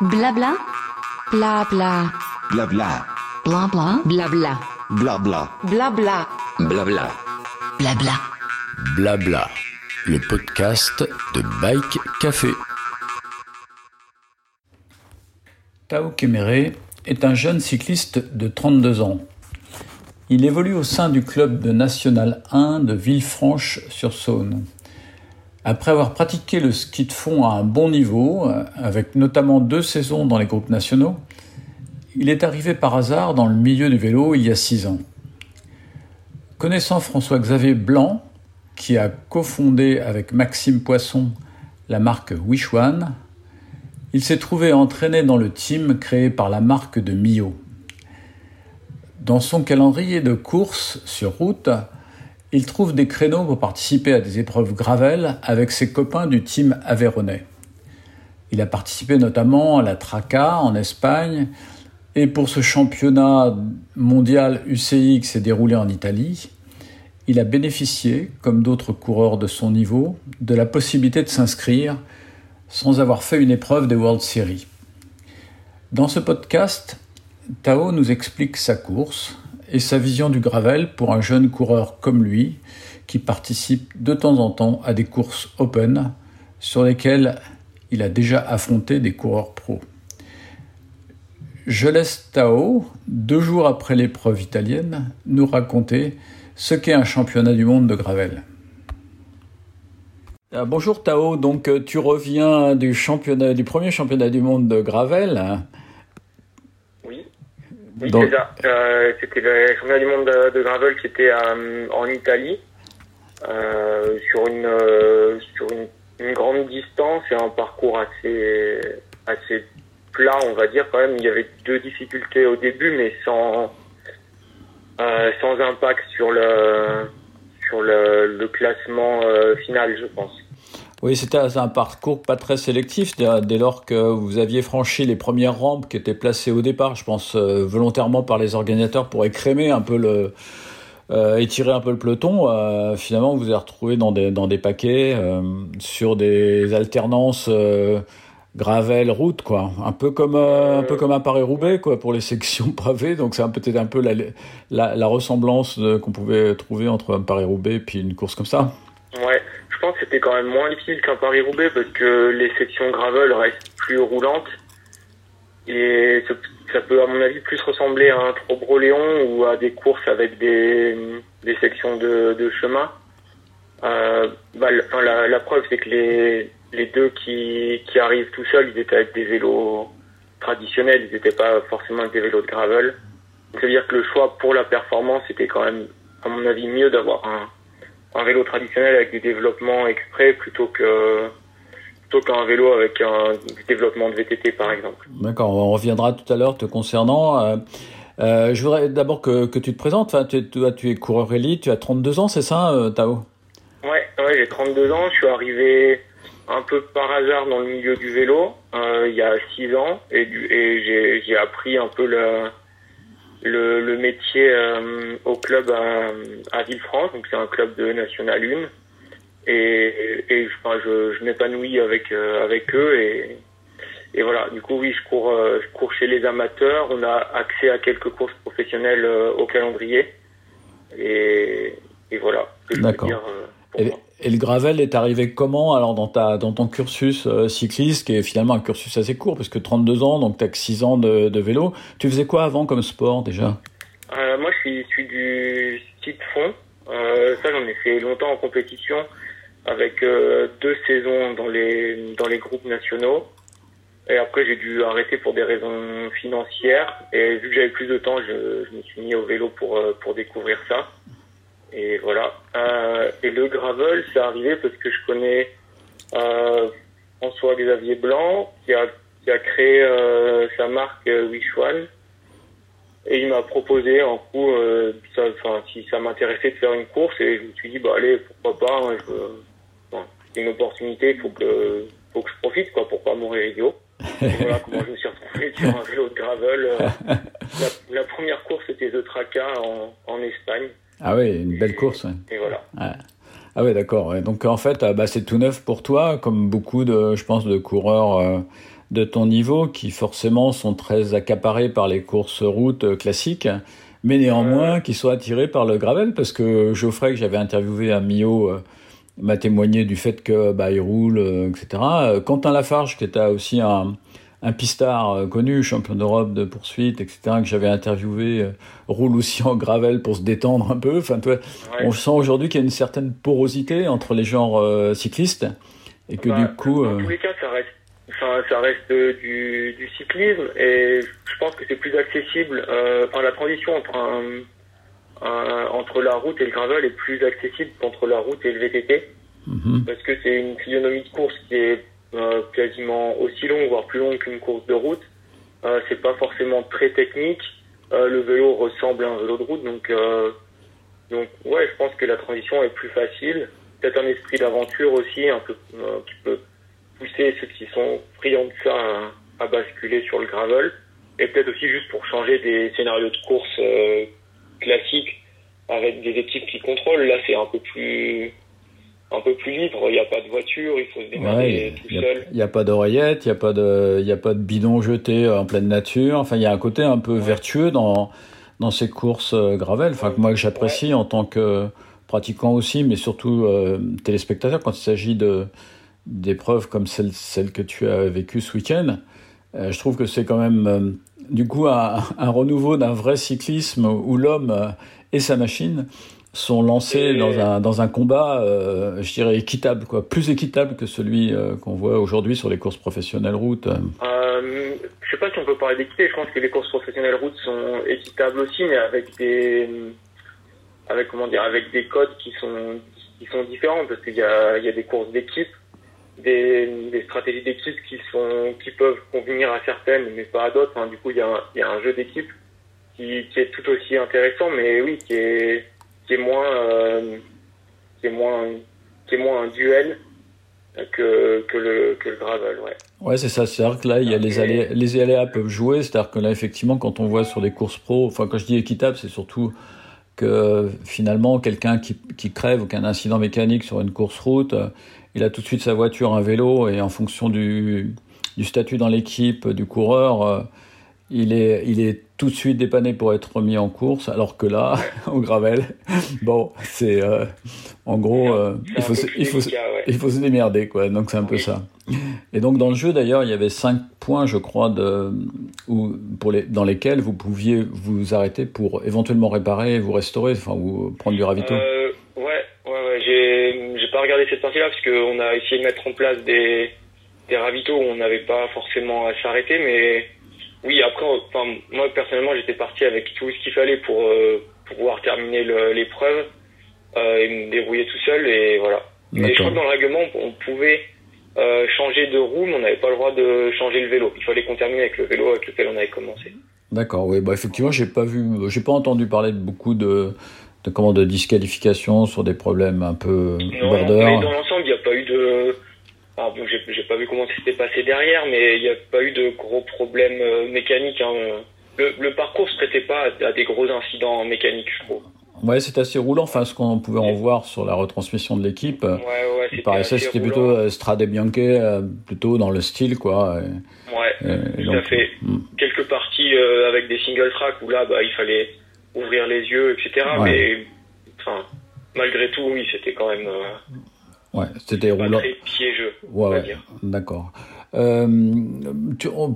Blabla. Blabla. Blabla. Blabla. Blabla. Blabla. Blabla. Blabla. Blabla. Blabla. Le podcast de Bike Café. Tao Kemere est un jeune cycliste de 32 ans. Il évolue au sein du club de National 1 de Villefranche-sur-Saône. Après avoir pratiqué le ski de fond à un bon niveau, avec notamment deux saisons dans les groupes nationaux, il est arrivé par hasard dans le milieu du vélo il y a six ans. Connaissant François-Xavier Blanc, qui a cofondé avec Maxime Poisson la marque Wishwan, il s'est trouvé entraîné dans le team créé par la marque de Mio. Dans son calendrier de courses sur route, il trouve des créneaux pour participer à des épreuves gravel avec ses copains du team Aveyronais. Il a participé notamment à la Traca en Espagne et pour ce championnat mondial UCI qui s'est déroulé en Italie, il a bénéficié, comme d'autres coureurs de son niveau, de la possibilité de s'inscrire sans avoir fait une épreuve des World Series. Dans ce podcast, Tao nous explique sa course et sa vision du gravel pour un jeune coureur comme lui qui participe de temps en temps à des courses open sur lesquelles il a déjà affronté des coureurs pros. Je laisse Tao, deux jours après l'épreuve italienne, nous raconter ce qu'est un championnat du monde de gravel. Euh, bonjour Tao, donc euh, tu reviens du du premier championnat du monde de gravel. Oui, ça. Euh, c'était le championnat du monde de, de gravel qui était en Italie, sur une sur une, une, grande distance et un parcours assez assez plat, on va dire quand même. Il y avait deux difficultés au début, mais sans sans impact sur le sur le, le classement final, je pense. Oui, c'était un parcours pas très sélectif dès lors que vous aviez franchi les premières rampes qui étaient placées au départ, je pense euh, volontairement par les organisateurs pour écrémer un peu le euh, étirer un peu le peloton. Euh, finalement, vous vous êtes retrouvé dans des dans des paquets sur des alternances gravel route quoi, un peu comme un peu comme un Paris Roubaix quoi pour les sections pavées. Donc c'est peut-être un peu la la, la ressemblance qu'on pouvait trouver entre un Paris Roubaix et puis une course comme ça. Ouais c'était quand même moins difficile qu'un Paris-Roubaix parce que les sections gravel restent plus roulantes. Et ça peut, à mon avis, plus ressembler à un Trobroléon ou à des courses avec des, des sections de, chemin. Euh, bah, la, preuve, c'est que les, les deux qui, qui arrivent tout seuls, ils étaient avec des vélos traditionnels, ils n'étaient pas forcément avec des vélos de gravel. Ça veut dire que le choix pour la performance était quand même, à mon avis, mieux d'avoir un, un vélo traditionnel avec des développements exprès plutôt que plutôt qu'un vélo avec un développement de VTT par exemple. D'accord, on reviendra tout à l'heure te concernant. Euh, euh, je voudrais d'abord que, que, tu te présentes. Enfin, tu, tu, tu es coureur élite, tu as 32 ans, c'est ça, euh, Tao? Ouais, ouais j'ai 32 ans. Je suis arrivé un peu par hasard dans le milieu du vélo euh, il y a 6 ans et, et j'ai appris un peu le, le, le métier euh, au club à, à Villefranche, donc c'est un club de National 1. Et, et enfin, je, je m'épanouis avec, euh, avec eux et, et voilà, du coup oui, je cours, euh, je cours chez les amateurs. On a accès à quelques courses professionnelles au calendrier. Et, et voilà. D'accord. Et, et, le gravel est arrivé comment alors dans ta dans ton cursus euh, cycliste qui est finalement un cursus assez court parce que 32 ans donc t'as que 6 ans de, de, vélo. Tu faisais quoi avant comme sport déjà? Euh, Moi je suis, du ski fond. Euh, ça j'en ai fait longtemps en compétition avec deux saisons dans les dans les groupes nationaux. Et après j'ai dû arrêter pour des raisons financières et vu que j'avais plus de temps je, je me suis mis au vélo pour pour découvrir ça. Et voilà. Euh, et le gravel, c'est arrivé parce que je connais euh, François-Xavier Blanc, qui a, qui a créé euh, sa marque euh, Wishwan. Et il m'a proposé en coup, euh, ça, si ça m'intéressait de faire une course, et je me suis dit, bah allez, pourquoi pas, hein, je, bon, c'est une opportunité, il faut que, faut que je profite, quoi, pour pas mourir idiot. Voilà comment je me suis retrouvé sur un vélo de gravel. Euh, la, la, première course, c'était The Traca en, en Espagne. Ah oui, une belle course. Ouais. Et voilà. Ouais. Ah oui, d'accord. Donc en fait, bah, c'est tout neuf pour toi, comme beaucoup de, je pense, de coureurs euh, de ton niveau qui forcément sont très accaparés par les courses routes classiques, mais néanmoins qui sont attirés par le gravel parce que Geoffrey que j'avais interviewé à euh, m'a témoigné du fait que bah, il roule, euh, etc. Euh, Quentin Lafarge qui était aussi un, un pistard euh, connu, champion d'Europe de poursuite, etc., que j'avais interviewé, euh, roule aussi en gravel pour se détendre un peu. Enfin, toi, Ouais. on sent aujourd'hui qu'il y a une certaine porosité entre les genres euh, cyclistes et que Bah, du coup, euh, tous les cas, ça reste, enfin, ça reste du, du cyclisme et je pense que c'est plus accessible. Euh, enfin, la transition entre, un, un- entre la route et le gravel est plus accessible qu'entre la route et le VTT mhm, parce que c'est une physionomie de course qui est euh, quasiment aussi longue, voire plus longue qu'une course de route. Euh, c'est pas forcément très technique. Euh, le vélo ressemble à un vélo de route, donc euh, donc ouais, je pense que la transition est plus facile. Peut-être un esprit d'aventure aussi, un peu qui peut pousser ceux qui sont friands de ça à, basculer sur le gravel, et peut-être aussi juste pour changer des scénarios de course classiques avec des équipes qui contrôlent. Là, c'est un peu plus un peu plus libre. Il n'y a pas de voiture, il faut se démerder ouais, tout il seul. n'y a, pas d'oreillette, il n'y a pas de, il y a pas de bidon jeté en pleine nature. Enfin, il y a un côté un peu vertueux dans dans ces courses euh, gravel. Enfin, que moi que j'apprécie en tant que pratiquant aussi, mais surtout euh, téléspectateur quand il s'agit de d'épreuves comme celle, celle que tu as vécue ce week-end. Euh, je trouve que c'est quand même euh, du coup un, un renouveau d'un vrai cyclisme où l'homme euh, et sa machine sont lancés Et- dans un, dans un combat, euh, je dirais, équitable, quoi. plus équitable que celui euh, qu'on voit aujourd'hui sur les courses professionnelles route. Euh, je sais pas si on peut parler d'équité. Je pense que les courses professionnelles route sont équitables aussi, mais avec des, avec comment dire, avec des codes qui sont qui sont différents parce qu'il y a il y a des courses d'équipe, des, des stratégies d'équipe qui sont qui peuvent convenir à certaines, mais pas à d'autres. Du coup, il y a un, il y a un jeu d'équipe qui, qui est tout aussi intéressant, mais oui, qui est qui est moins euh, qui est moins qui est moins un duel que que le que le gravel, ouais. Ouais, c'est ça. C'est-à-dire que là, il y a les aléas, les aléas peuvent jouer. C'est-à-dire que là, effectivement, quand on voit sur des courses pro, enfin, quand je dis équitable, c'est surtout que finalement, quelqu'un qui, qui crève ou qui a un incident mécanique sur une course route, euh, il a tout de suite sa voiture, un vélo, et en fonction du, du statut dans l'équipe du coureur, euh, il est, il est tout de suite dépanné pour être remis en course, alors que là, au gravel, bon, c'est euh, en gros, euh, il faut, se- il faut, se- délicat, ouais. il faut se démerder, quoi. Donc c'est un peu ça. Et donc dans le jeu d'ailleurs, il y avait cinq points, je crois, de, où, pour les, dans lesquels vous pouviez vous arrêter pour éventuellement réparer, vous restaurer, enfin ou prendre du ravito. Euh, ouais, ouais, ouais. J'ai, j'ai pas regardé cette partie-là parce qu'on a essayé de mettre en place des, des ravitaux où on n'avait pas forcément à s'arrêter, mais oui, après, enfin, moi personnellement, j'étais parti avec tout ce qu'il fallait pour, euh, pour pouvoir terminer l'épreuve euh, et me débrouiller tout seul et voilà. Mais je crois que dans le règlement, on pouvait euh, changer de roue, mais on n'avait pas le droit de changer le vélo. Il fallait qu'on termine avec le vélo avec lequel on avait commencé. D'accord, oui, bah effectivement, j'ai pas vu, j'ai pas entendu parler de beaucoup de, de comment de disqualification sur des problèmes un peu Non, border. mais dans l'ensemble, il n'y a pas eu de. Alors, bon, j'ai pas vu comment ça s'était passé derrière, mais il n'y a pas eu de gros problèmes euh, mécaniques. Hein. Le, le parcours se prêtait pas à, à des gros incidents mécaniques, je trouve. Ouais, c'est assez roulant. Enfin, ce qu'on pouvait en voir sur la retransmission de l'équipe, Ouais, ouais, il c'était paraissait c'était plutôt euh, Strade Bianche, euh, plutôt dans le style, quoi. Et- Ouais, et- et tout à donc, fait. hmm. Quelques parties euh, avec des single tracks où là, bah, il fallait ouvrir les yeux, etc. Ouais. Mais, enfin, malgré tout, oui, c'était quand même euh, Ouais, c'était roulant. très piégeux, Ouais, ouais, d'accord. Euh,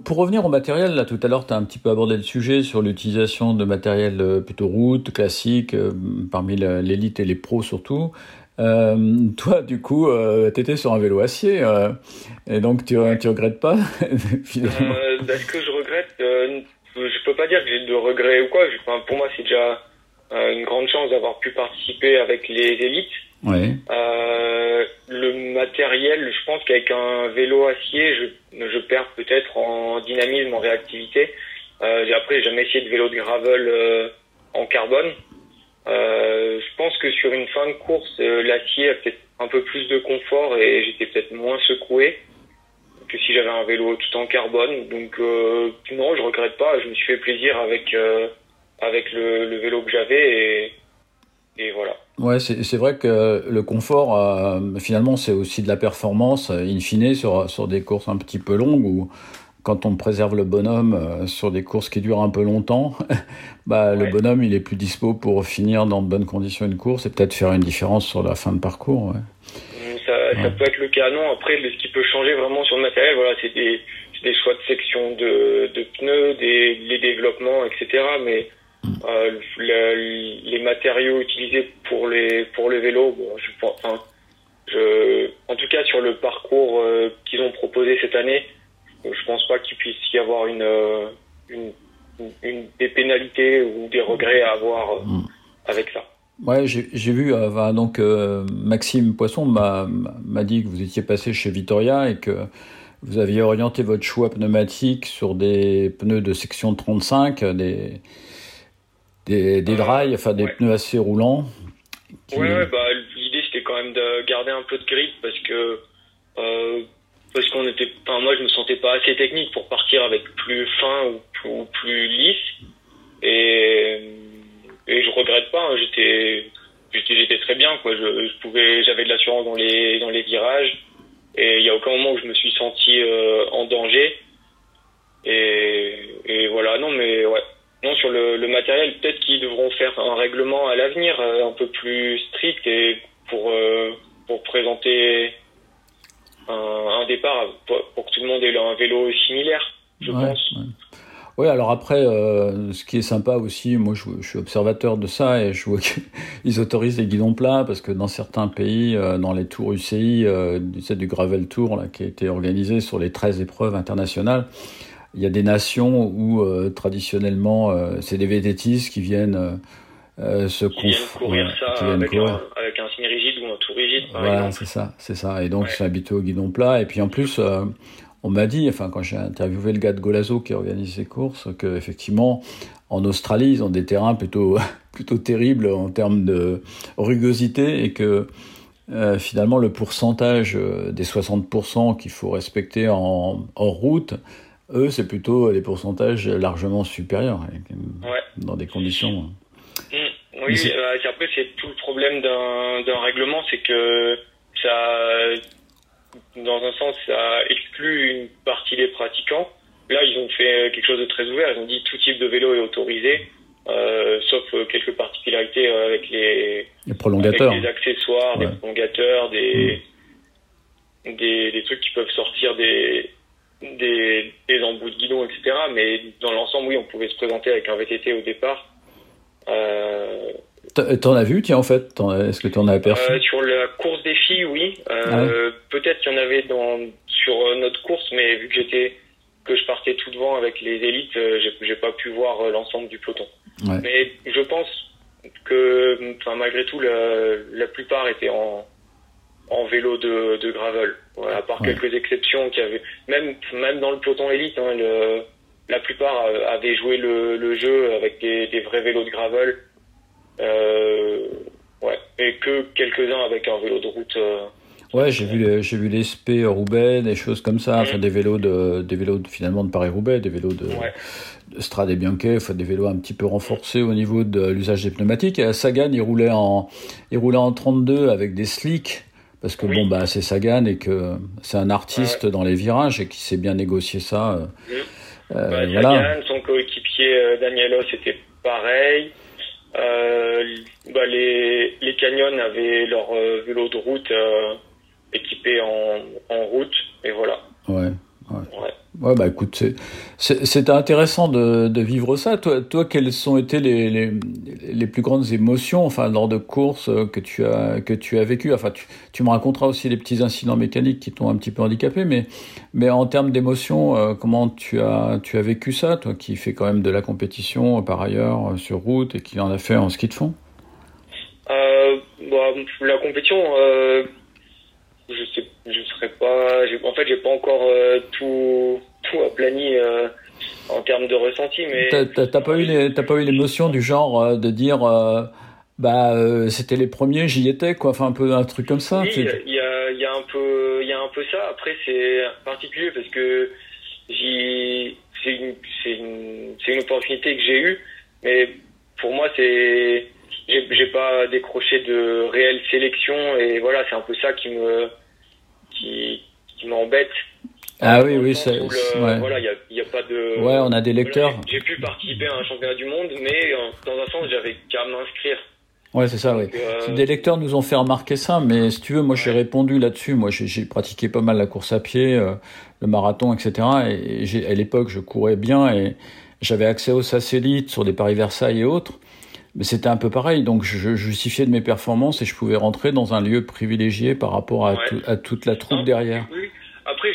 pour revenir au matériel, là tout à l'heure, tu as un petit peu abordé le sujet sur l'utilisation de matériel euh, plutôt route, classique, euh, parmi l'élite et les pros surtout. Euh, toi, du coup, tu étais sur un vélo acier, et donc tu, tu regrettes pas finalement? Euh, bah, ce que je regrette, je peux pas dire que j'ai de regrets ou quoi. Enfin, pour moi, c'est déjà une grande chance d'avoir pu participer avec les élites. Euh, le matériel, je pense qu'avec un vélo acier, je, je perds peut-être en dynamisme, en réactivité. Euh, après, j'ai jamais essayé de vélo de gravel euh, en carbone. Euh, je pense que sur une fin de course, euh, l'acier a peut-être un peu plus de confort et j'étais peut-être moins secoué que si j'avais un vélo tout en carbone. Donc non, je regrette pas. Je me suis fait plaisir avec avec le, le vélo que j'avais et, et voilà. Ouais c'est c'est vrai que le confort, euh, finalement, c'est aussi de la performance, euh, in fine, sur, sur des courses un petit peu longues où quand on préserve le bonhomme euh, sur des courses qui durent un peu longtemps, bah, le bonhomme il est plus dispo pour finir dans de bonnes conditions une course et peut-être faire une différence sur la fin de parcours. Ouais. Ça, ça, peut être le cas. Non, après, ce qui peut changer vraiment sur le matériel, voilà, c'est des, des, choix de section de, de pneus, des, les développements, etc. Mais euh, les matériaux utilisés pour les pour les vélos, bon, je enfin, je, en tout cas sur le parcours euh, qu'ils ont proposé cette année, je pense pas qu'il puisse y avoir une, euh, une, une, des pénalités ou des regrets à avoir euh, mm. avec ça. Ouais, j'ai vu, euh, donc euh, Maxime Poisson m'a dit que vous étiez passé chez Vitoria et que vous aviez orienté votre choix pneumatique sur des pneus de section 35, des, des, des dry, enfin des pneus assez roulants. Qui... Ouais, ouais bah, l'idée c'était quand même de garder un peu de grip parce que euh, parce qu'on était, enfin moi je me sentais pas assez technique pour partir avec plus fin ou plus, ou plus lisse et et je regrette pas. Hein, j'étais j'étais très bien quoi. Je, je pouvais, j'avais de l'assurance dans les dans les virages et il y a aucun moment où je me suis senti euh, en danger. Et, et voilà, non mais ouais. Non, sur le, le matériel, peut-être qu'ils devront faire un règlement à l'avenir euh, un peu plus strict et pour, euh, pour présenter un, un départ pour, pour, que tout le monde ait un vélo similaire, je ouais, pense. Ouais. Oui, alors après, euh, ce qui est sympa aussi, moi je, je, suis observateur de ça et je vois qu'ils autorisent les guidons plats parce que dans certains pays, euh, dans les tours UCI, euh, c'est du Gravel Tour là, qui a été organisé sur les 13 épreuves internationales, il y a des nations où euh, traditionnellement euh, c'est des vététistes qui viennent euh, se qui viennent courir ça qui viennent avec, courir. Un, avec un signe rigide ou un tour rigide. Par voilà, c'est ça, c'est ça. Et donc ouais. ils sont habitués au guidon plat et puis en plus on m'a dit, enfin quand j'ai interviewé le gars de Golazo qui organise ces courses, que effectivement en Australie ils ont des terrains plutôt plutôt terribles en termes de rugosité et que euh, finalement le pourcentage des 60% qu'il faut respecter en hors route, eux c'est plutôt des pourcentages largement supérieurs ouais. dans des conditions. Mmh. Oui, euh, après c'est tout le problème d'un règlement, c'est que ça dans un sens, ça exclut une partie des pratiquants. Là, ils ont fait quelque chose de très ouvert. Ils ont dit tout type de vélo est autorisé, euh, sauf quelques particularités avec les, les prolongateurs, avec les accessoires, ouais. des prolongateurs, des, mmh. des, des trucs qui peuvent sortir des des, des embouts de guidon, etc. Mais dans l'ensemble, oui, on pouvait se présenter avec un VTT au départ. Euh, T'en as vu, tiens, en fait Est-ce que t'en as aperçu? euh, Sur la course des filles, oui. Euh, ah ouais. Peut-être qu'il y en avait dans, sur notre course, mais vu que j'étais que je partais tout devant avec les élites, euh, j'ai pas pu voir l'ensemble du peloton. Ouais. Mais je pense que, enfin, malgré tout, la, la plupart étaient en, en vélo de, de gravel. Voilà, à part ouais. quelques exceptions qui avaient, même, même dans le peloton élite, hein, le, la plupart avaient joué le, le jeu avec des, des vrais vélos de gravel. Euh, ouais, et que quelques-uns avec un vélo de route. Euh, ouais, j'ai vu j'ai vu l'ESP Roubaix, des choses comme ça, mmh. enfin des vélos de des vélos de, finalement de Paris Roubaix, des vélos de, ouais. de Strade et enfin des vélos un petit peu renforcés au niveau de l'usage des pneumatiques. Et à Sagan, il roulait en il roulait en 32 avec des slicks parce que oui. bon bah c'est Sagan et que c'est un artiste ouais. dans les virages et qui sait bien négocier ça. Mmh. Euh, bah, voilà. Sagan, son coéquipier euh, Danielo, c'était pareil. Euh, bah les, les canyons avaient leur euh, vélo de route euh, équipé en, en route, et voilà. Ouais. Ouais. ouais. ouais bah écoute, c'était intéressant de, de, vivre ça. Toi, toi, quelles ont été les, les, les plus grandes émotions, enfin, lors de courses que tu as que tu as vécu. Enfin, tu, me raconteras aussi les petits incidents mécaniques qui t'ont un petit peu handicapé, mais mais en termes d'émotions, euh, comment tu as tu as vécu ça, toi, qui fais quand même de la compétition euh, par ailleurs sur route et qui en a fait en ski de fond? Euh, bah, la compétition. Euh je sais, je serais pas. En fait, j'ai pas encore euh, tout tout aplani euh, en termes de ressenti, mais. T'as pas eu t'as pas eu l'émotion du genre euh, de dire. Euh, bah, c'était les premiers, j'y étais, quoi. Enfin, un peu un truc comme ça. Oui, il y a, y a un peu, il y a un peu ça. Après, c'est particulier parce que j'y, c'est une, c'est une, c'est une opportunité que j'ai eue, mais pour moi, c'est, j'ai pas décroché de réelle sélection et voilà, c'est un peu ça qui me, qui, qui m'embête. Ah oui, oui, le- ouais. Voilà, il y a, a pas de. Ouais, on a des lecteurs. j'ai- pu participer à un championnat du monde, mais euh, dans un sens, j'avais qu'à m'inscrire. Ouais, c'est ça, oui. Euh, Des lecteurs nous ont fait remarquer ça, mais si tu veux, moi j'ai répondu là-dessus. Moi j'ai pratiqué pas mal la course à pied, euh, le marathon, etc. Et à l'époque, je courais bien et j'avais accès aux satellites sur des Paris-Versailles et autres. Mais c'était un peu pareil, donc je, je justifiais de mes performances et je pouvais rentrer dans un lieu privilégié par rapport à, Ouais. tout- à toute la troupe Non, derrière. Oui. Après,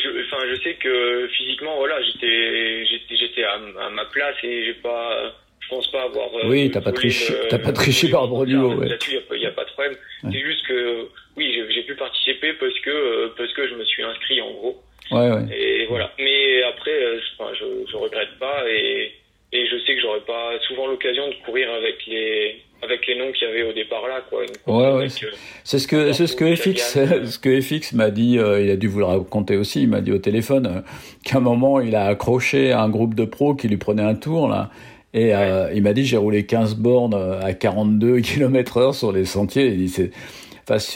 je, sais que physiquement, voilà, j'étais, j'étais, j'étais à, à ma place et j'ai pas, je pense pas avoir. euh, Oui, t'as pas triché- le- t'as pas triché par rapport au concert. niveau, ouais. Là-dessus, y a pas- y a pas de problème. Ouais. C'est juste que, oui, j'ai, pu participer parce que, euh, parce que je me suis inscrit en gros. Ouais, ouais. Et voilà. Mais après, euh, enfin, je, je regrette pas et, et je sais que j'aurais pas souvent l'occasion de courir avec les, avec les noms qu'il y avait au départ là, quoi. Ouais, ouais, c'est- euh, C'est ce que c'est ce que FX ce que FX m'a dit. euh, il a dû vous le raconter aussi. Il m'a dit au téléphone euh, qu'à un moment il a accroché à un groupe de pros qui lui prenait un tour là. Et il m'a dit j'ai roulé 15 bornes à 42 km heure sur les sentiers. Il dit c'est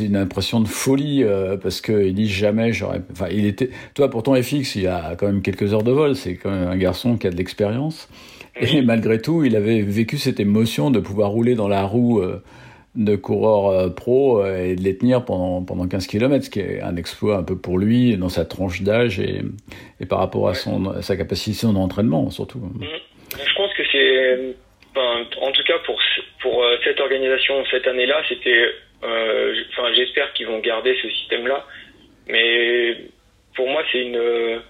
une impression de folie euh, parce que il dit jamais j'aurais. Enfin il était. Toi pourtant FX il a quand même quelques heures de vol. C'est quand même un garçon qui a de l'expérience. Et malgré tout, il avait vécu cette émotion de pouvoir rouler dans la roue euh, de coureurs euh, pro euh, et de les tenir pendant, pendant 15 km, ce qui est un exploit un peu pour lui dans sa tranche d'âge et, et par rapport à, son, à sa capacité d'entraînement surtout. Je pense que c'est, enfin, en tout cas pour pour cette organisation cette année-là, c'était, euh, enfin, j'espère qu'ils vont garder ce système-là. Mais pour moi, c'est une,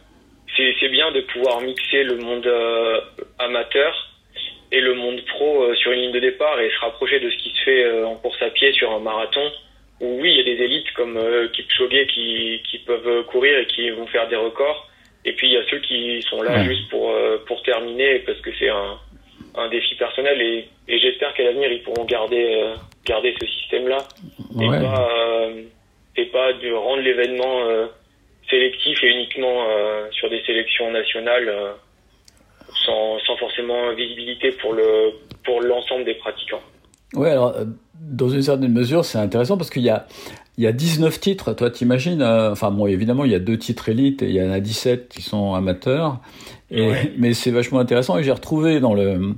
c'est c'est bien de pouvoir mixer le monde euh, amateur et le monde pro euh, sur une ligne de départ et se rapprocher de ce qui se fait euh, en course à pied sur un marathon. Où oui, il y a des élites comme euh, Kipchoge qui qui peuvent courir et qui vont faire des records. Et puis il y a ceux qui sont là Ouais. juste pour euh, pour terminer parce que c'est un un défi personnel et, et j'espère qu'à l'avenir ils pourront garder euh, garder ce système là et Ouais. pas euh, et pas de rendre l'événement euh, sélectif et uniquement euh, sur des sélections nationales euh, sans sans forcément visibilité pour le pour l'ensemble des pratiquants. Ouais, alors, euh, dans une certaine mesure, c'est intéressant parce qu'il y a, il y a 19 titres. Toi, t'imagines, euh, enfin, bon, évidemment, il y a deux titres élites et il y en a 17 qui sont amateurs. Et, Ouais. Mais c'est vachement intéressant et j'ai retrouvé dans le,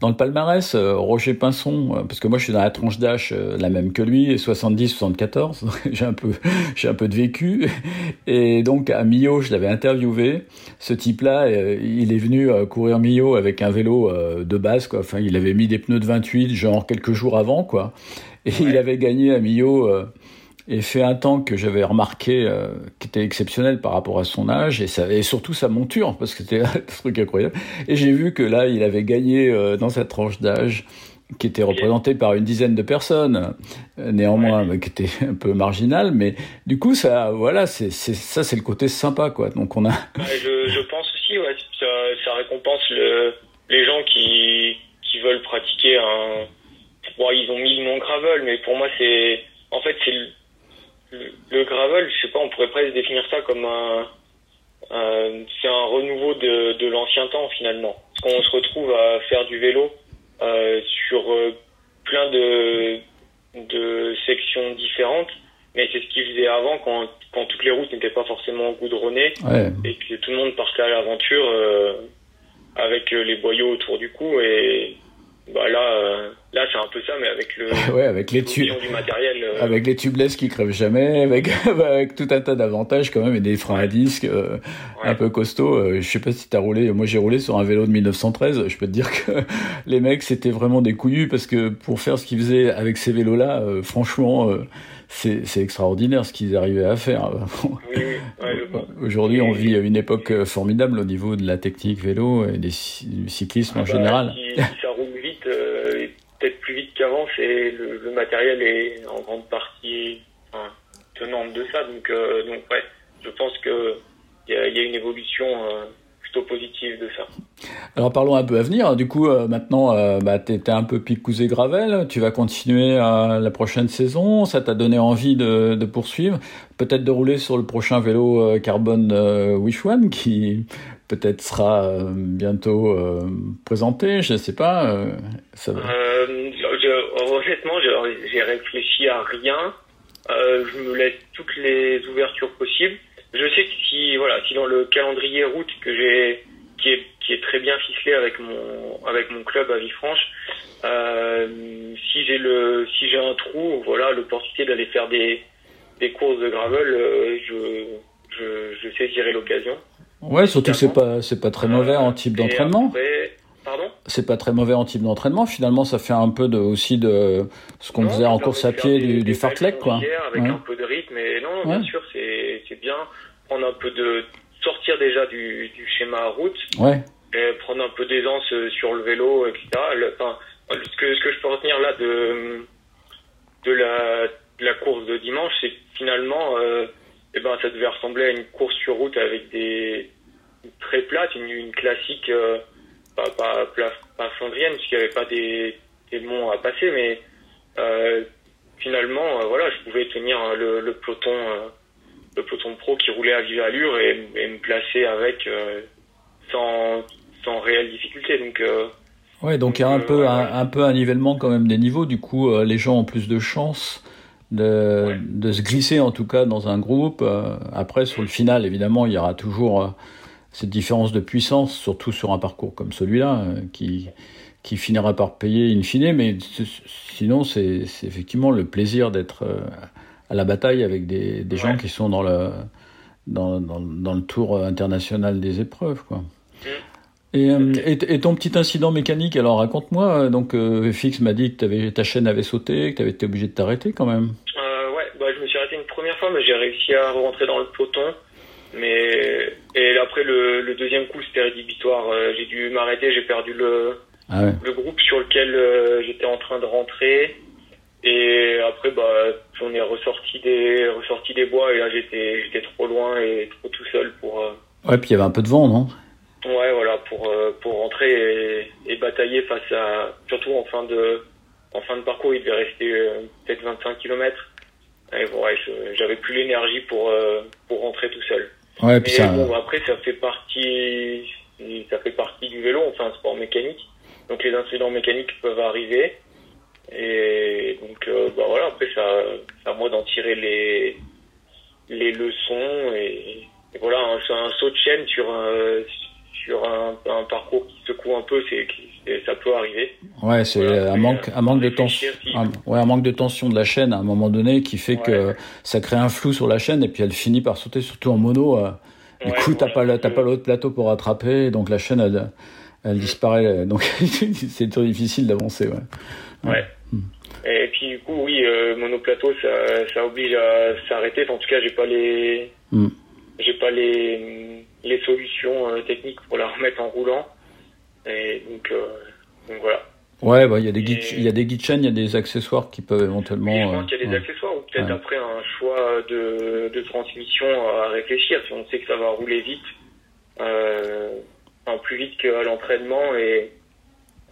dans le palmarès euh, Roger Pinson, euh, parce que moi, je suis dans la tranche d'âge euh, la même que lui, 70-74. donc j'ai un peu, j'ai un peu de vécu. Et donc, à Millau, je l'avais interviewé. Ce type-là, il est venu courir Millau avec un vélo de base, quoi. Enfin, il avait mis des pneus de 28, genre quelques jours avant, quoi. Et il avait gagné à Millau et fait un temps que j'avais remarqué euh, qui était exceptionnel par rapport à son âge et, ça, et surtout sa monture, parce que c'était un truc incroyable. Et j'ai vu que là, il avait gagné euh, dans cette tranche d'âge qui était représentée par une dizaine de personnes, euh, néanmoins, mais qui était un peu marginal, mais du coup, ça, voilà, c'est, c'est, ça, c'est le côté sympa, quoi. Donc, on a, Ouais, je, je pense aussi, ouais, ça, ça récompense le, les gens qui, qui veulent pratiquer un. Bon, ils ont mis le nom gravel, mais pour moi, c'est. En fait, c'est le, gravel, je sais pas, on pourrait presque définir ça comme un. un- c'est un renouveau de, de l'ancien temps, finalement. Parce qu'on se retrouve à faire du vélo euh, sur euh, plein de, de sections différentes, mais c'est ce qu'ils faisaient avant quand, quand toutes les routes n'étaient pas forcément goudronnées ouais, et que tout le monde partait à l'aventure euh, avec euh, les boyaux autour du cou et bah là euh, là c'est un peu ça mais avec le ouais, avec les tubes. du matériel euh, Avec les tubeless qui crèvent jamais, avec, avec tout un tas d'avantages quand même et des freins à disque euh, un peu costauds. Euh, je sais pas si t'as roulé, moi j'ai roulé sur un vélo de 1913. Je peux te dire que les mecs c'était vraiment des couillus parce que pour faire ce qu'ils faisaient avec ces vélos-là, franchement, c'est extraordinaire ce qu'ils arrivaient à faire. oui, oui, ouais, je vois. Aujourd'hui, on vit une époque formidable au niveau de la technique vélo et des du cyclisme en Bah, général. si, si ça roule vite euh, et peut-être plus vite qu'avant c'est le, le matériel est en grande partie enfin, tenante de ça donc euh, donc ouais je pense que il y a, il y a une évolution euh, plutôt positive de ça Alors parlons un peu à venir. Du coup, euh, maintenant, euh, bah, t'étais un peu picousé gravel. Tu vas continuer euh, la prochaine saison. Ça t'a donné envie de, de poursuivre, peut-être de rouler sur le prochain vélo euh, carbone Wish One qui peut-être sera bientôt présenté. Je sais pas. ça va. Euh, je- honnêtement, je- j'ai réfléchi à rien. Euh, je me laisse toutes les ouvertures possibles. je sais que si voilà, si dans le calendrier route que j'ai qui est qui est très bien ficelé avec mon avec mon club à Villefranche, euh, si j'ai le si j'ai un trou, voilà, l'opportunité d'aller faire des des courses de gravel, euh, je je, je saisirai l'occasion. Ouais, surtout que c'est pas c'est pas très mauvais en type d'entraînement. après- Pardon C'est pas très mauvais en type d'entraînement. Finalement, ça fait un peu de aussi de ce qu'on faisait en course à pied des- du, du fartlek, quoi. Avec Ouais. un peu de rythme, et non, Ouais. bien sûr, c'est bien prendre un peu de sortir déjà du, du schéma route, Ouais. et prendre un peu d'aisance euh, sur le vélo, etc. Le- enfin, ce que ce que je peux retenir là de de la de la course de dimanche, c'est que finalement, euh, eh ben, ça devait ressembler à une course sur route avec des très plates, une, une classique, euh, pas, pas, pas flandrienne, puisqu'il n'y avait pas des, des monts à passer, mais euh, finalement, euh, voilà, je pouvais tenir euh, le, le peloton, euh, le peloton pro qui roulait à vive allure et, et me placer avec sans, sans réelle difficulté. Donc, Ouais, donc il y a un peu un, peu un nivellement quand même des niveaux. Du coup, les gens ont plus de chances de, Ouais. de se glisser en tout cas dans un groupe. Après, sur le final, évidemment, il y aura toujours cette différence de puissance, surtout sur un parcours comme celui-là, euh, qui qui finira par payer in fine. Mais sinon, c'est effectivement le plaisir d'être euh, à la bataille avec des, des gens qui sont dans le dans, dans, dans le tour international des épreuves, quoi. Et, euh, et, et ton petit incident mécanique, alors raconte-moi. Donc, euh, Fix m'a dit que ta chaîne avait sauté, que tu avais été obligé de t'arrêter quand même. Euh, ouais, bah, je me suis arrêté une première fois, mais j'ai réussi à rentrer dans le peloton. Mais et après le, le deuxième coup, c'était rédhibitoire. Euh, j'ai dû m'arrêter, j'ai perdu le, Ah ouais. le groupe sur lequel euh, j'étais en train de rentrer. Et après, bah, on est ressorti des ressorti des bois et là j'étais j'étais trop loin et trop tout seul pour euh, Ouais, puis il y avait un peu de vent, non? Ouais voilà pour euh, pour rentrer et, et batailler face à surtout en fin de en fin de parcours, il devait rester peut-être 25 km. Et bon, ouais, j'avais plus l'énergie pour pour rentrer tout seul. Ouais, puis Et ça. bon, après, ça fait partie, ça fait partie du vélo, enfin, un sport mécanique. Donc, les incidents mécaniques peuvent arriver. Et donc, euh, bah voilà, après, ça, c'est à moi d'en tirer les, les leçons. Et, et voilà, un, c'est un saut de chaîne sur un, sur un, un parcours qui secoue un peu, c'est, ça peut arriver. Ouais, c'est Voilà, un manque, euh, un manque de tension. réfléchir si- Un, ouais, un manque de tension de la chaîne à un moment donné qui fait que ça crée un flou sur la chaîne et puis elle finit par sauter, surtout en mono. euh. Du coup, t'as pas, t'as pas l'autre plateau pour rattraper, donc la chaîne, elle, elle disparaît. Donc, c'est trop difficile d'avancer. Ouais. Ouais. Et puis du coup, oui, euh, monoplateau, ça, ça oblige à s'arrêter. Enfin, en tout cas, j'ai pas les, Mm. j'ai pas les, les solutions euh, techniques pour la remettre en roulant. Et donc, euh, donc voilà. Ouais, bah, il y a des guides, il y a des guides chaînes, il y a des accessoires qui peuvent éventuellement. Oui, je euh, pense qu'il y a des ouais. accessoires ou peut-être Ouais. après un choix de, de transmission à réfléchir. Si on sait que ça va rouler vite, euh, enfin, plus vite qu'à l'entraînement et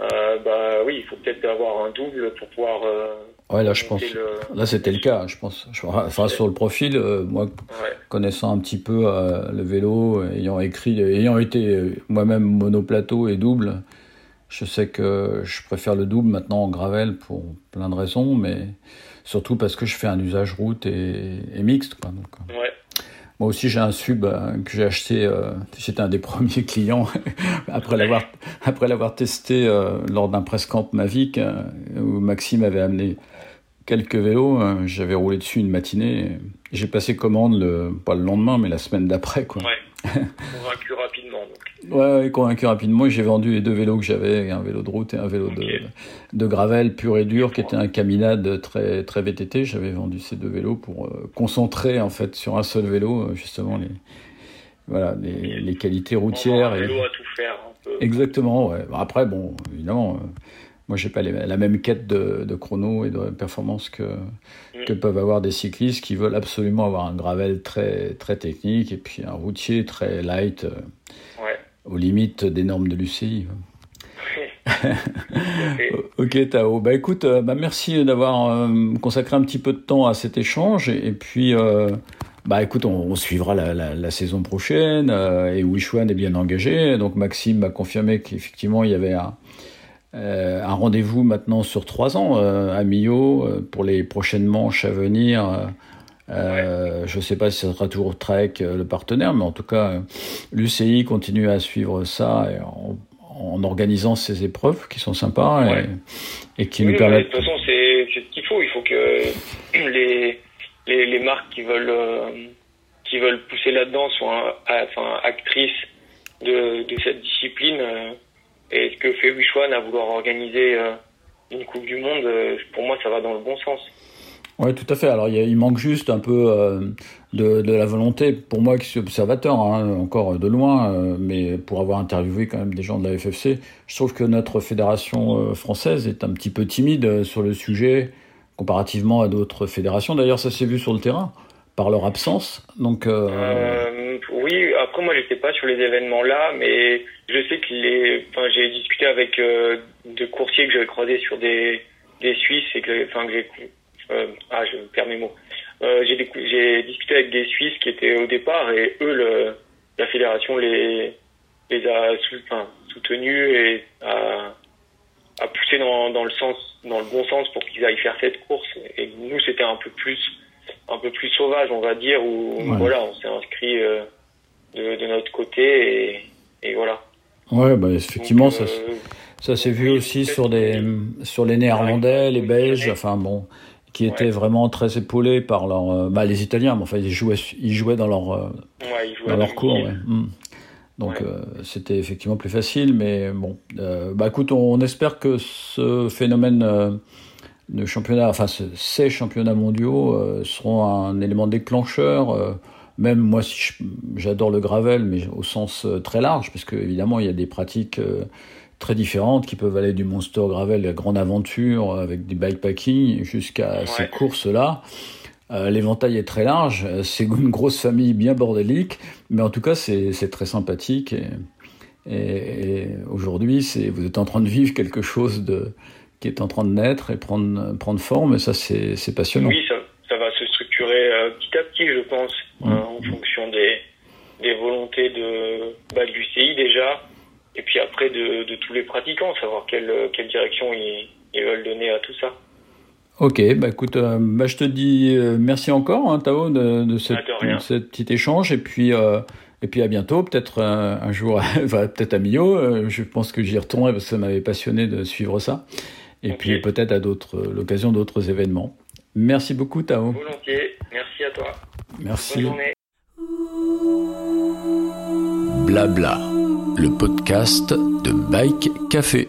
euh, bah oui, il faut peut-être avoir un double pour pouvoir. euh, Ouais, là, je pense. le- Là, c'était le cas, je pense. Enfin, sur le profil, euh, moi, Ouais. connaissant un petit peu euh, le vélo, ayant écrit, ayant été euh, moi-même monoplateau et double, je sais que je préfère le double maintenant en gravel pour plein de raisons, mais surtout parce que je fais un usage route et, et mixte. Quoi. Donc, Ouais. Moi aussi, j'ai un sub euh, que j'ai acheté. euh, J'étais un des premiers clients après l'avoir après l'avoir testé euh, lors d'un press camp Mavic où Maxime avait amené quelques vélos. J'avais roulé dessus une matinée. J'ai passé commande le pas le lendemain, mais la semaine d'après. Quoi. Ouais. Convaincu rapidement. Donc. Ouais, ouais, convaincu rapidement. et J'ai vendu les deux vélos que j'avais, un vélo de route et un vélo de, de gravel pur et dur, qui était un caminade très très VTT. J'avais vendu ces deux vélos pour euh, concentrer en fait sur un seul vélo euh, justement les voilà les, les qualités routières. Un Et... vélo à tout faire. Un peu. Exactement. Ouais. Bon, Après, bon, évidemment, euh, moi j'ai pas les- la même quête de, de chrono et de performance que que peuvent avoir des cyclistes qui veulent absolument avoir un gravel très très technique et puis un routier très light. euh, Ouais. aux limites des normes de l'UCI. Ok Tao, bah écoute, euh, bah merci d'avoir euh, consacré un petit peu de temps à cet échange et, et puis euh, bah écoute, on, on suivra la, la, la saison prochaine euh, et Wishwan est bien engagé, donc Maxime m'a confirmé qu'effectivement il y avait un, euh, un rendez-vous maintenant sur trois ans euh, à Millau euh, pour les prochaines manches à venir. Je ne sais pas si ce sera toujours Trek le partenaire, mais en tout cas, l'UCI continue à suivre ça en, en, organisant ces épreuves qui sont sympas Ouais. et, qui Oui, nous permettent. De toute façon, c'est ce qu'il faut. Il faut que les, les, les marques qui veulent, qui veulent pousser là-dedans soient enfin, actrices de, de cette discipline. Et ce que fait Wishwan à vouloir organiser euh, une Coupe du Monde, euh, pour moi, ça va dans le bon sens. Oui, tout à fait. Alors, il, manque juste un peu euh, de, de la volonté, pour moi qui suis observateur, hein, encore de loin, euh, mais pour avoir interviewé quand même des gens de la FFC, je trouve que notre fédération euh, française est un petit peu timide sur le sujet comparativement à d'autres fédérations. D'ailleurs, ça s'est vu sur le terrain par leur absence. Donc, oui, après moi j'étais pas sur les événements là, mais je sais que les, enfin j'ai discuté avec euh, de courtiers que j'avais croisés sur des des Suisses et que, enfin que j'ai, euh, ah je perds mes mots. Euh, j'ai discuté avec des Suisses qui étaient au départ et eux le, la fédération les les a sou- enfin, soutenus et a, a poussé dans dans le sens dans le bon sens pour qu'ils aillent faire cette course. Et nous c'était un peu plus un peu plus sauvage, on va dire, où Ouais. voilà, on s'est inscrit euh, de, de notre côté et, et voilà. ouais, bah, effectivement, Donc, euh, ça s'est vu aussi sur, des, sur les Néerlandais, les Belges, enfin bon, qui Ouais. étaient vraiment très épaulés par leur, euh, bah, les Italiens, mais enfin ils jouaient, ils jouaient dans leur euh, ouais, dans leur cours. domicile. Ouais. Mm. Donc euh, c'était effectivement plus facile, mais bon. Euh, bah écoute, on, on espère que ce phénomène de championnat, enfin ce- ces championnats mondiaux seront un élément déclencheur. Même moi, si j'adore le gravel, mais au sens euh, très large, parce que évidemment il y a des pratiques euh, très différentes qui peuvent aller du monster gravel, la grande aventure euh, avec du bikepacking, jusqu'à Ouais. ces courses-là. Euh, L'éventail est très large, c'est une grosse famille bien bordélique, mais en tout cas c'est très sympathique. Et, et, et aujourd'hui, vous êtes en train de vivre quelque chose de qui est en train de naître et prendre prendre forme, et ça c'est c'est passionnant. Oui, ça, ça va se structurer euh, petit à petit, je pense, Mm. hein, en fonction des, des volontés de, bah, de l'UCI déjà, et puis après de, de tous les pratiquants, savoir quelle, quelle direction ils, ils veulent donner à tout ça. Ok, bah écoute, euh, bah, je te dis euh, merci encore, hein, Tao, de, de, cette, Ah, de rien. de ce petit échange, et puis euh, et puis à bientôt, peut-être un jour, enfin, peut-être à Millau. je pense que j'y retournerai parce que ça m'avait passionné de suivre ça, et puis peut-être à d'autres l'occasion d'autres événements. Merci beaucoup, Tao. Volontiers, toi. Merci. Bonne journée. Blabla, le podcast de Bike Café.